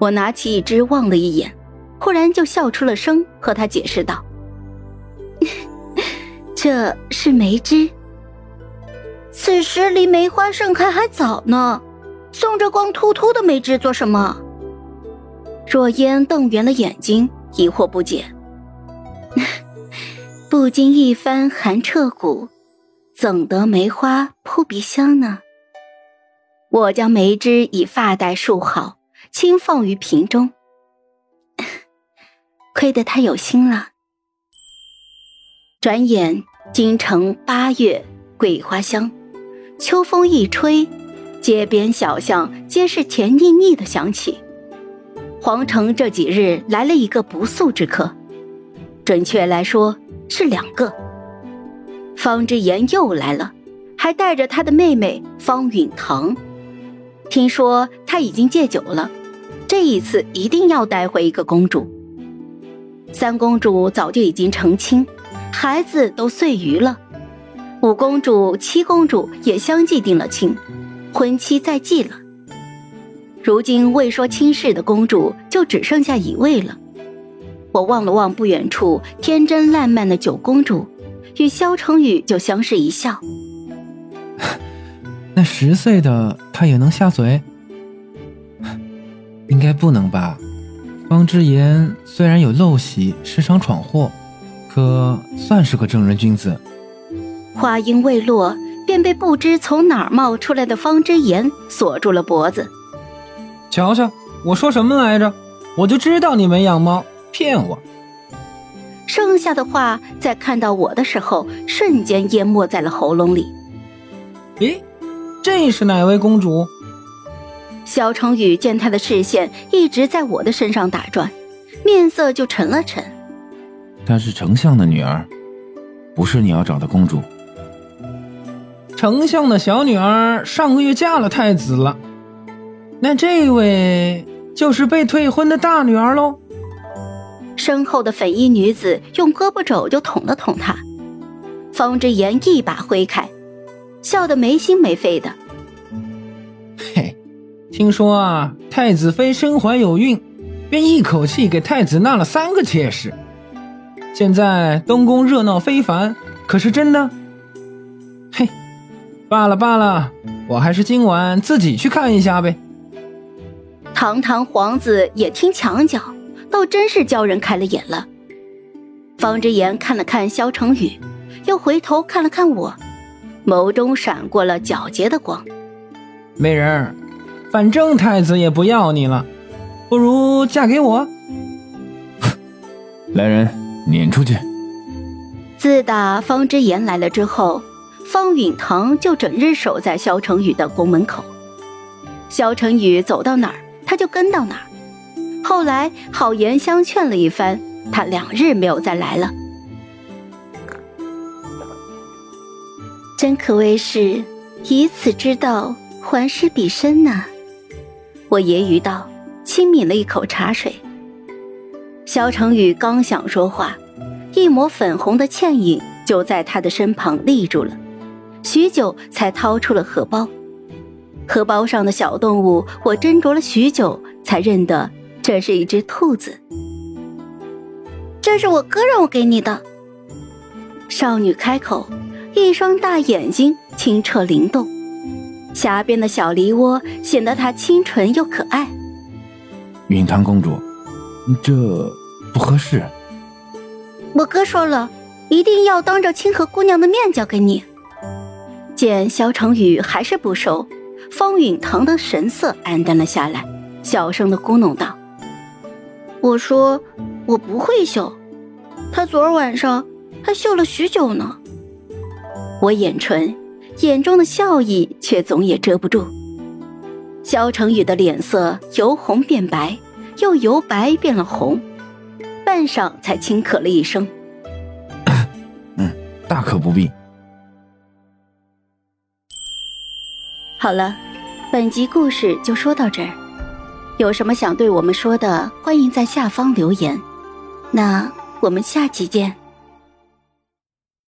我拿起一支望了一眼，忽然就笑出了声，和他解释道：“这是梅枝。此时离梅花盛开还早呢，送这光秃秃的梅枝做什么？”若烟瞪圆了眼睛，疑惑不解。不经一番寒彻骨，怎得梅花扑鼻香呢？我将梅枝以发带束好，轻放于瓶中。亏得他有心了。转眼京城八月，桂花香，秋风一吹，街边小巷皆是甜腻腻的香气。皇城这几日来了一个不速之客，准确来说是两个。方之言又来了，还带着他的妹妹方允堂。听说他已经戒酒了，这一次一定要带回一个公主。三公主早就已经成亲，孩子都岁余了。五公主、七公主也相继定了亲，婚期在即了。如今未说亲事的公主就只剩下一位了。我望了望不远处天真烂漫的九公主，与萧成宇就相视一笑。那十岁的他也能下嘴？应该不能吧？方之言虽然有陋习，时常闯祸，可算是个正人君子。话音未落，便被不知从哪儿冒出来的方之言锁住了脖子。瞧瞧，我说什么来着？我就知道你没养猫，骗我。剩下的话在看到我的时候，瞬间淹没在了喉咙里。咦，这是哪位公主？萧成宇见他的视线一直在我的身上打转，面色就沉了沉。她是丞相的女儿，不是你要找的公主。丞相的小女儿上个月嫁了太子了。那这位就是被退婚的大女儿喽。身后的粉衣女子用胳膊肘就捅了捅他，方之言一把挥开，笑得没心没肺的。嘿，听说啊，太子妃身怀有孕，便一口气给太子纳了三个妾室。现在东宫热闹非凡，可是真的？嘿，罢了罢了，我还是今晚自己去看一下呗。堂堂皇子也听墙角，倒真是叫人开了眼了。方之言看了看萧成宇，又回头看了看我，眸中闪过了皎洁的光。美人，反正太子也不要你了，不如嫁给我。来人，撵出去。自打方之言来了之后，方允堂就整日守在萧成宇的宫门口。萧成宇走到哪儿。他就跟到哪儿，后来好言相劝了一番，他两日没有再来了。真可谓是以此之道还施彼身呐！我揶揄道，轻抿了一口茶水。萧成宇刚想说话，一抹粉红的倩影就在他的身旁立住了，许久才掏出了荷包。荷包上的小动物，我斟酌了许久，才认得这是一只兔子。这是我哥让我给你的。少女开口，一双大眼睛清澈灵动，下边的小梨窝显得她清纯又可爱。允堂公主，这不合适。我哥说了，一定要当着清河姑娘的面交给你。见萧成宇还是不收。方允堂的神色黯淡了下来，小声的咕哝道：“我说我不会绣，他昨儿晚上还绣了许久呢。”我眼唇，眼中的笑意却总也遮不住。萧成宇的脸色由红变白，又由白变了红，半晌才轻咳了一声：“嗯，大可不必。”好了，本集故事就说到这儿。有什么想对我们说的，欢迎在下方留言。那我们下集见。